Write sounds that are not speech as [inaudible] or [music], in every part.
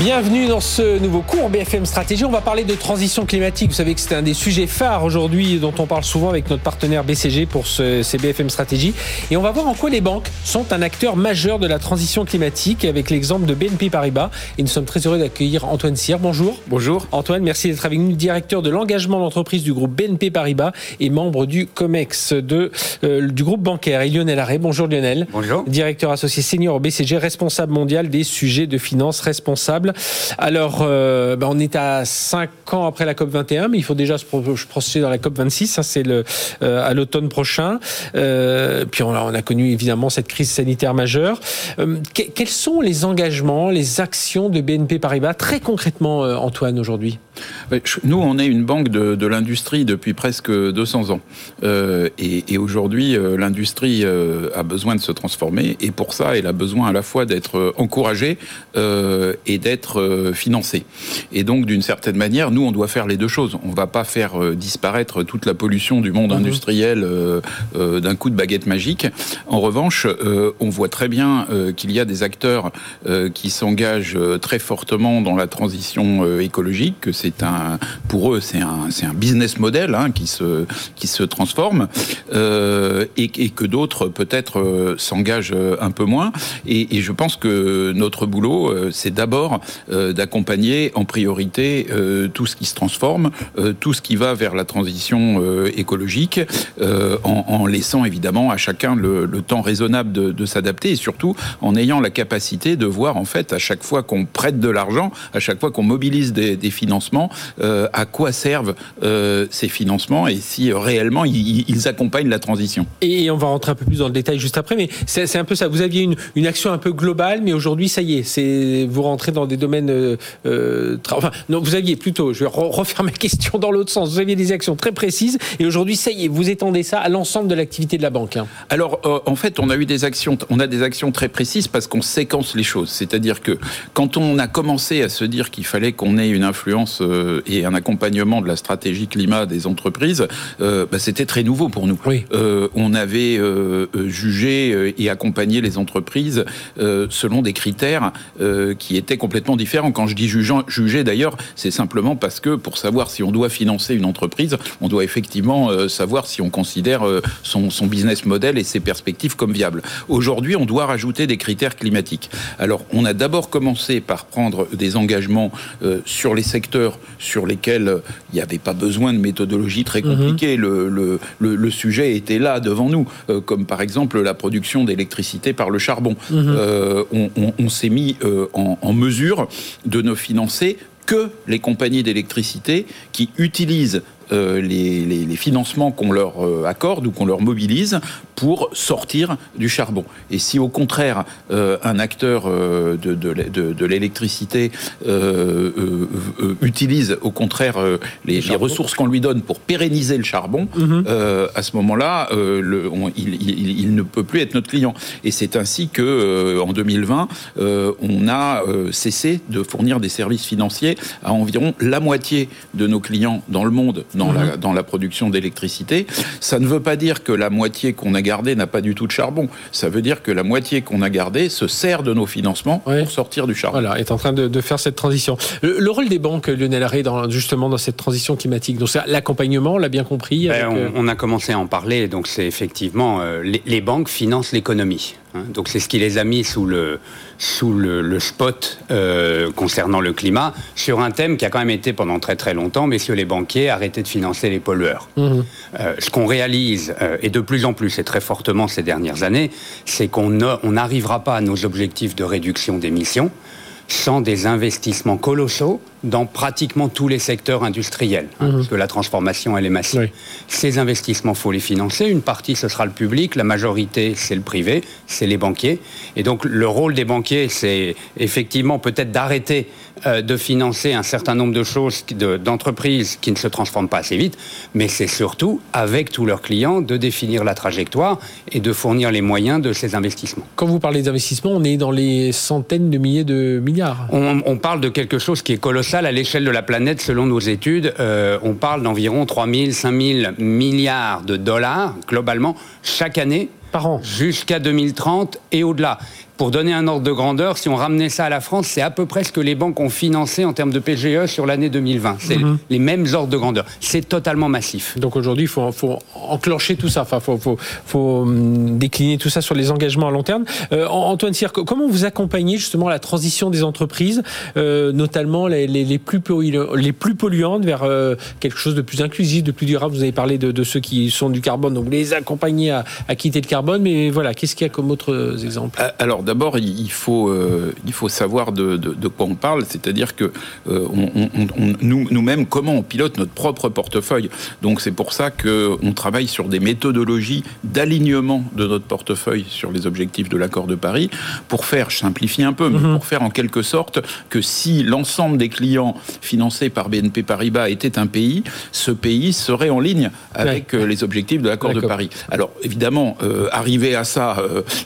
Bienvenue dans ce nouveau cours BFM Stratégie. On va parler de transition climatique. Vous savez que c'est un des sujets phares aujourd'hui dont on parle souvent avec notre partenaire BCG pour ce, ces BFM Stratégie. Et on va voir en quoi les banques sont un acteur majeur de la transition climatique avec l'exemple de BNP Paribas. Et nous sommes très heureux d'accueillir Antoine Cyr. Bonjour. Bonjour. Antoine, merci d'être avec nous, directeur de l'engagement d'entreprise du groupe BNP Paribas et membre du COMEX de, euh, du groupe bancaire. Et Lionel Arré. Bonjour Lionel. Bonjour. Directeur associé senior au BCG, responsable mondial des sujets de finances responsables. Alors, euh, ben, on est à 5 ans après la COP 21, mais il faut déjà se projeter dans la COP 26. Ça, c'est euh, à l'automne prochain. Euh, puis on a, on a, connu évidemment cette crise sanitaire majeure. Que, quels sont les engagements, les actions de BNP Paribas très concrètement, Antoine, aujourd'hui? Nous, on est une banque de, de l'industrie depuis presque 200 ans, euh, et, et aujourd'hui, l'industrie a besoin de se transformer, et pour ça, elle a besoin à la fois d'être encouragée et d'être être financé. Et donc, d'une certaine manière, nous, on doit faire les deux choses. On ne va pas faire disparaître toute la pollution du monde mmh. industriel euh, euh, d'un coup de baguette magique. En revanche, euh, on voit très bien qu'il y a des acteurs qui s'engagent très fortement dans la transition écologique, que c'est pour eux, c'est un, business model hein, qui se, transforme, et, et, que d'autres peut-être s'engagent un peu moins. Et, je pense que notre boulot, c'est d'abord d'accompagner en priorité tout ce qui se transforme, tout ce qui va vers la transition écologique, en, laissant évidemment à chacun le, temps raisonnable de, s'adapter et surtout en ayant la capacité de voir en fait à chaque fois qu'on prête de l'argent, à chaque fois qu'on mobilise des financements, euh, à quoi servent euh, ces financements et si euh, réellement ils, ils, accompagnent la transition. Et on va rentrer un peu plus dans le détail juste après, mais c'est un peu ça. Vous aviez une, une action un peu globale, mais aujourd'hui ça y est, c'est vous rentrez dans des domaines. Euh enfin, non, vous aviez plutôt, je vais refaire ma question dans l'autre sens. Vous aviez des actions très précises et aujourd'hui ça y est, vous étendez ça à l'ensemble de l'activité de la banque. Hein. Alors, euh, en fait, on a eu des actions, on a des actions très précises parce qu'on séquence les choses. C'est-à-dire que quand on a commencé à se dire qu'il fallait qu'on ait une influence euh, et un accompagnement de la stratégie climat des entreprises, euh, bah, c'était très nouveau pour nous. Oui. Euh, on avait jugé et accompagné les entreprises selon des critères qui étaient complètement différents. Quand je dis jugeant, juger, d'ailleurs, c'est simplement parce que pour savoir si on doit financer une entreprise, on doit effectivement savoir si on considère son, son business model et ses perspectives comme viables. Aujourd'hui, on doit rajouter des critères climatiques. Alors, on a d'abord commencé par prendre des engagements sur les secteurs sur lesquels euh, il n'y avait pas besoin de méthodologie très compliquée. Mmh. Le, le, le, le, sujet était là devant nous, euh, comme par exemple la production d'électricité par le charbon. Mmh. Euh, on, on, on s'est mis euh, en, en mesure de ne financer que les compagnies d'électricité qui utilisent euh, les, les, les, financements qu'on leur euh, accorde ou qu'on leur mobilise pour sortir du charbon. Et si au contraire euh, un acteur de, de, de, de l'électricité utilise au contraire les, les, ressources qu'on lui donne pour pérenniser le charbon, mm -hmm. à ce moment-là, il, il, il, ne peut plus être notre client. Et c'est ainsi que en 2020, on a cessé de fournir des services financiers à environ la moitié de nos clients dans le monde dans, mmh. la, dans la production d'électricité. Ça ne veut pas dire que la moitié qu'on a gardée n'a pas du tout de charbon. Ça veut dire que la moitié qu'on a gardée se sert de nos financements pour sortir du charbon. Voilà, est en train de, de faire cette transition. Le, le, rôle des banques, Lionel Arré, dans, justement dans cette transition climatique, donc l'accompagnement, on l'a bien compris. Ben, avec, ben, on, on, a commencé à en parler, donc c'est effectivement euh, les, les banques financent l'économie. Hein, donc c'est ce qui les a mis sous le, sous le, le spot euh, concernant le climat, sur un thème qui a quand même été pendant très très longtemps, messieurs les banquiers, arrêtez de financer les pollueurs. Mmh. Euh, ce qu'on réalise, euh, et de plus en plus, et très fortement ces dernières années, c'est qu'on n'arrivera pas à nos objectifs de réduction d'émissions sans des investissements colossaux dans pratiquement tous les secteurs industriels, hein, mmh. parce que la transformation, elle est massive. Oui. Ces investissements, faut les financer. Une partie, ce sera le public, la majorité, c'est le privé, c'est les banquiers. Et donc, le rôle des banquiers, c'est effectivement peut-être d'arrêter de financer un certain nombre de choses, d'entreprises qui ne se transforment pas assez vite, mais c'est surtout, avec tous leurs clients, de définir la trajectoire et de fournir les moyens de ces investissements. Quand vous parlez d'investissement, on est dans les centaines de milliers de milliards. On, parle de quelque chose qui est colossal à l'échelle de la planète, selon nos études. Euh, on parle d'environ 3 000, 5 000 milliards de dollars, globalement, chaque année par an. Jusqu'à 2030 et au-delà. Pour donner un ordre de grandeur, si on ramenait ça à la France, c'est à peu près ce que les banques ont financé en termes de PGE sur l'année 2020. C'est mhm. les mêmes ordres de grandeur. C'est totalement massif. Donc aujourd'hui, il faut, faut, enclencher tout ça. Enfin, il faut, faut, faut, hum, décliner tout ça sur les engagements à long terme. Euh, Antoine Cyr, comment vous accompagnez justement la transition des entreprises, euh, notamment les, les, les, plus les plus polluantes, vers euh, quelque chose de plus inclusif, de plus durable? Vous avez parlé de, de, ceux qui sont du carbone, donc les accompagner à, à quitter le carbone. Mais voilà, qu'est-ce qu'il y a comme autres exemples? Alors, d'abord, il faut, euh, il faut savoir de, quoi on parle, c'est-à-dire que euh, nous-mêmes, comment on pilote notre propre portefeuille. Donc c'est pour ça qu'on travaille sur des méthodologies d'alignement de notre portefeuille sur les objectifs de l'accord de Paris, pour faire, je simplifie un peu, mais mhm. pour faire en quelque sorte que si l'ensemble des clients financés par BNP Paribas était un pays, ce pays serait en ligne avec euh, les objectifs de l'accord de Paris. Alors évidemment, arriver à ça,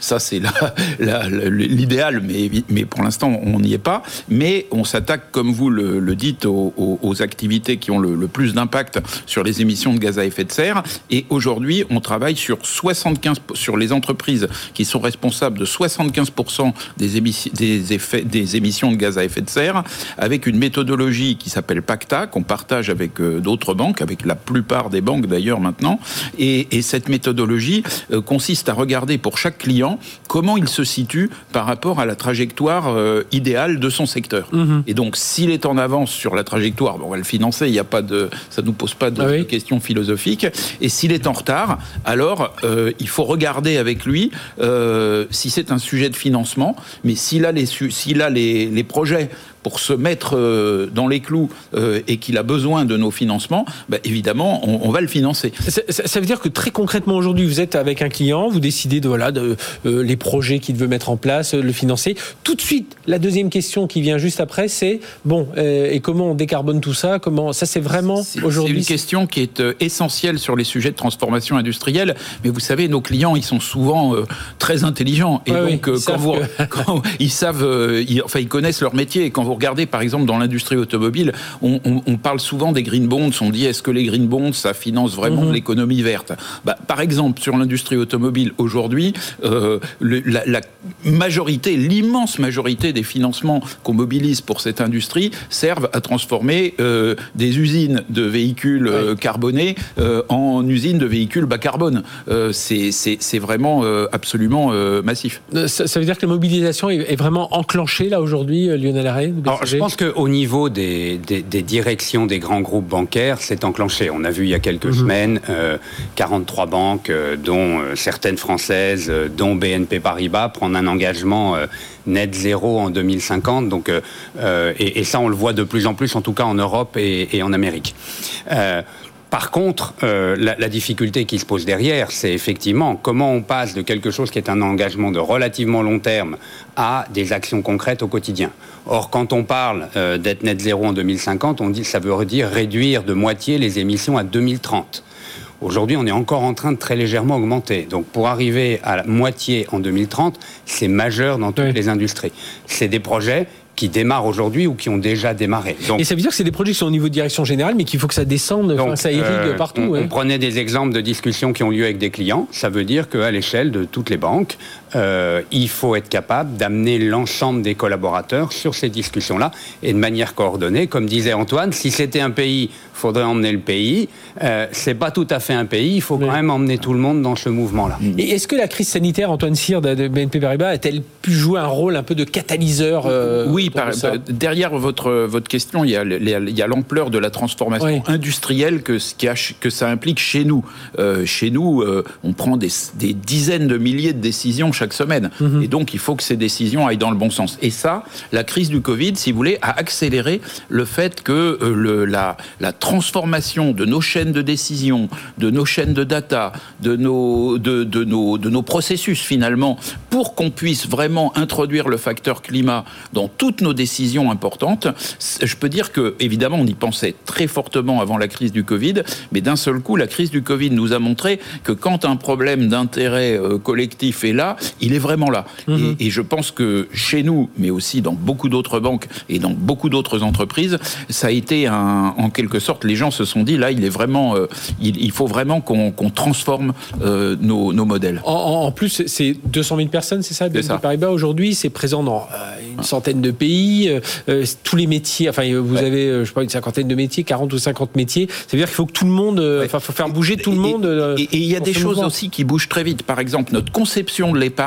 ça c'est la, la, l'idéal, mais, pour l'instant, on n'y est pas. Mais on s'attaque, comme vous le, dites, aux, activités qui ont le, plus d'impact sur les émissions de gaz à effet de serre. Et aujourd'hui, on travaille sur 75 sur les entreprises qui sont responsables de 75% des, des, effets, des émissions de gaz à effet de serre, avec une méthodologie qui s'appelle PACTA, qu'on partage avec euh, d'autres banques, avec la plupart des banques d'ailleurs maintenant. Et, cette méthodologie euh, consiste à regarder pour chaque client comment il se situe par rapport à la trajectoire euh, idéale de son secteur. Mhm. Et donc, s'il est en avance sur la trajectoire, on va le financer, il n'y a pas de, ça ne nous pose pas de, ah questions philosophiques. Et s'il est en retard, alors euh, il faut regarder avec lui euh, si c'est un sujet de financement, mais s'il a les, s'il a les, les projets pour se mettre euh, dans les clous euh, et qu'il a besoin de nos financements, bah, évidemment, on, va le financer. Ça, veut dire que très concrètement aujourd'hui, vous êtes avec un client, vous décidez de voilà de euh, les projets qu'il veut mettre en place, le financer. Tout de suite, la deuxième question qui vient juste après, c'est bon et comment on décarbone tout ça? Comment ça c'est vraiment aujourd'hui C'est une question qui est essentielle sur les sujets de transformation industrielle. Mais vous savez, nos clients, ils sont souvent très intelligents et donc [laughs] quand, ils savent, enfin ils connaissent leur métier. Et quand vous regardez par exemple dans l'industrie automobile, on, parle souvent des green bonds. On dit est-ce que les green bonds ça finance vraiment mhm. l'économie verte? Bah, Par exemple sur l'industrie automobile aujourd'hui, euh, la, majorité, l'immense majorité des financements qu'on mobilise pour cette industrie servent à transformer euh, des usines de véhicules euh, carbonés en usines de véhicules bas carbone. C'est vraiment absolument massif. Ça, veut dire que la mobilisation est, vraiment enclenchée là aujourd'hui, Lionel Arrêt alors, je pense qu'au niveau des, directions des grands groupes bancaires, c'est enclenché. On a vu il y a quelques mhm. semaines 43 euh, banques, euh, dont euh, certaines françaises, dont BNP Paribas, prendre un engagement net zéro en 2050. Donc, et, ça, on le voit de plus en plus, en tout cas en Europe et, et en Amérique. Par contre, euh, la, difficulté qui se pose derrière, c'est effectivement comment on passe de quelque chose qui est un engagement de relativement long terme à des actions concrètes au quotidien. Or, quand on parle euh, d'être net zéro en 2050, on dit ça veut dire réduire de moitié les émissions à 2030. Aujourd'hui, on est encore en train de très légèrement augmenter. Donc, pour arriver à la moitié en 2030, c'est majeur dans toutes les industries. C'est des projets qui démarrent aujourd'hui ou qui ont déjà démarré. et ça veut dire que c'est des projets qui sont au niveau de direction générale, mais qu'il faut que ça descende, donc, ça irrigue euh, partout. On, prenait des exemples de discussions qui ont lieu avec des clients. Ça veut dire qu'à l'échelle de toutes les banques, euh, il faut être capable d'amener l'ensemble des collaborateurs sur ces discussions-là et de manière coordonnée. Comme disait Antoine, si c'était un pays, faudrait emmener le pays. Euh, c'est pas tout à fait un pays. Il faut quand même emmener tout le monde dans ce mouvement-là. Et est-ce que la crise sanitaire, Antoine Cyr de BNP Paribas, a-t-elle pu jouer un rôle un peu de catalyseur euh, Oui, derrière votre, votre question, il y a l'ampleur de la transformation industrielle que, que ça implique chez nous. Euh, chez nous, euh, on prend des, dizaines de milliers de décisions chaque semaine. Mhm. Et donc, il faut que ces décisions aillent dans le bon sens. Et ça, la crise du Covid, si vous voulez, a accéléré le fait que le, la, la transformation de nos chaînes de décision, de nos chaînes de data, de nos, de, de nos, de nos processus finalement, pour qu'on puisse vraiment introduire le facteur climat dans toutes nos décisions importantes, je peux dire que, évidemment, on y pensait très fortement avant la crise du Covid, mais d'un seul coup, la crise du Covid nous a montré que quand un problème d'intérêt euh, collectif est là, il est vraiment là. Mhm. Et, et, je pense que chez nous, mais aussi dans beaucoup d'autres banques et dans beaucoup d'autres entreprises, ça a été un, en quelque sorte, les gens se sont dit là, il est vraiment, euh, il, il, faut vraiment qu'on transforme euh, nos, nos, modèles. En, en plus, c'est 200 000 personnes, c'est ça, BNP Paribas aujourd'hui, c'est présent dans euh, une centaine de pays, tous les métiers. Enfin, vous avez, je sais pas, une cinquantaine de métiers, 40 ou 50 métiers. Ça veut dire qu'il faut que tout le monde, enfin, faut faire bouger tout le monde. Et il y a des choses aussi qui bougent très vite. Par exemple, notre conception de l'épargne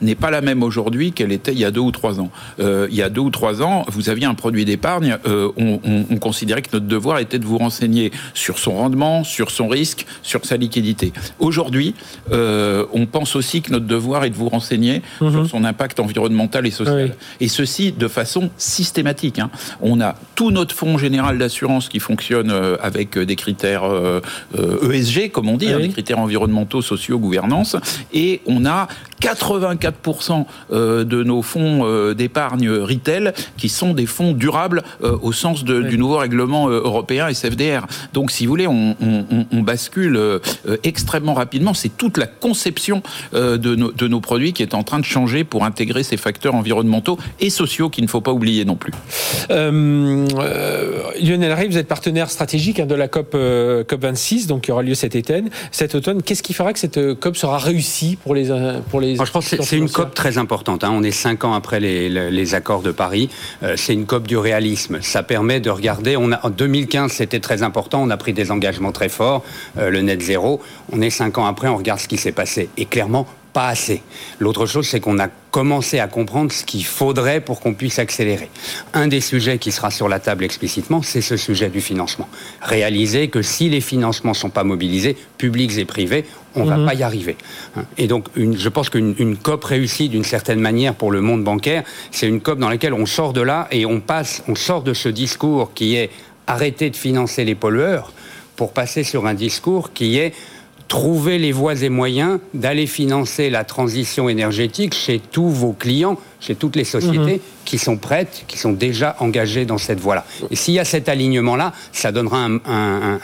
n'est pas la même aujourd'hui qu'elle était il y a deux ou trois ans. il y a deux ou trois ans, vous aviez un produit d'épargne, on, on, on considérait que notre devoir était de vous renseigner sur son rendement, sur son risque, sur sa liquidité. Aujourd'hui, euh, on pense aussi que notre devoir est de vous renseigner mhm. sur son impact environnemental et social. Et ceci de façon systématique. Hein. On a tout notre fonds général d'assurance qui fonctionne euh, avec des critères euh, ESG, e comme on dit, hein, des critères environnementaux, sociaux, gouvernance, et on a 84% de nos fonds d'épargne retail qui sont des fonds durables au sens de, du nouveau règlement européen SFDR. Donc, si vous voulez, on, bascule euh, extrêmement rapidement. C'est toute la conception euh, de, nos, produits qui est en train de changer pour intégrer ces facteurs environnementaux et sociaux qu'il ne faut pas oublier non plus. Euh, Lionel Ray, vous êtes partenaire stratégique hein, de la COP, COP 26, donc qui aura lieu cet été. Cet automne, qu'est-ce qui fera que cette COP sera réussie pour les pour les Je pense que c'est une COP très importante. Hein. On est cinq ans après les, les accords de Paris. c'est une COP du réalisme. Ça permet de regarder. On a en 2015, c'était très important. On a pris des engagements très forts, euh, le net zéro. On est cinq ans après, on regarde ce qui s'est passé. Et clairement, pas assez. L'autre chose, c'est qu'on a commencé à comprendre ce qu'il faudrait pour qu'on puisse accélérer. Un des sujets qui sera sur la table explicitement, c'est ce sujet du financement. Réaliser que si les financements ne sont pas mobilisés, publics et privés, on ne va mhm. pas y arriver. Et donc, je pense qu'une COP réussie d'une certaine manière pour le monde bancaire, c'est une COP dans laquelle on sort de là et on passe, on sort de ce discours qui est arrêter de financer les pollueurs pour passer sur un discours qui est trouver les voies et moyens d'aller financer la transition énergétique chez tous vos clients, chez toutes les sociétés mhm. qui sont prêtes, qui sont déjà engagées dans cette voie-là. Et s'il y a cet alignement-là, ça donnera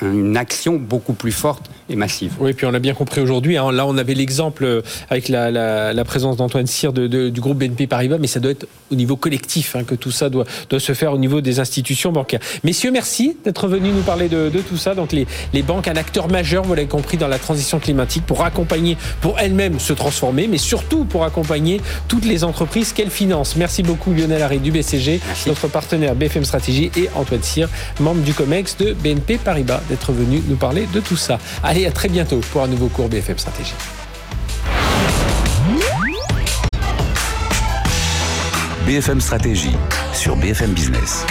une action beaucoup plus forte et massive. Oui, puis on l'a bien compris aujourd'hui. Hein. Là, on avait l'exemple euh, avec la, présence d'Antoine Cyr du groupe BNP Paribas, mais ça doit être au niveau collectif hein, que tout ça doit, doit se faire au niveau des institutions bancaires. Messieurs, merci d'être venus nous parler de, tout ça. Donc les, les banques, un acteur majeur, vous l'avez compris, dans la transition climatique, pour accompagner, pour elles-mêmes se transformer, mais surtout pour accompagner toutes les entreprises financent. Merci beaucoup Lionel Harry du BCG, notre partenaire BFM Stratégie, et Antoine Cyr, membre du COMEX de BNP Paribas, d'être venu nous parler de tout ça. Allez, à très bientôt pour un nouveau cours BFM Stratégie. BFM Stratégie sur BFM Business.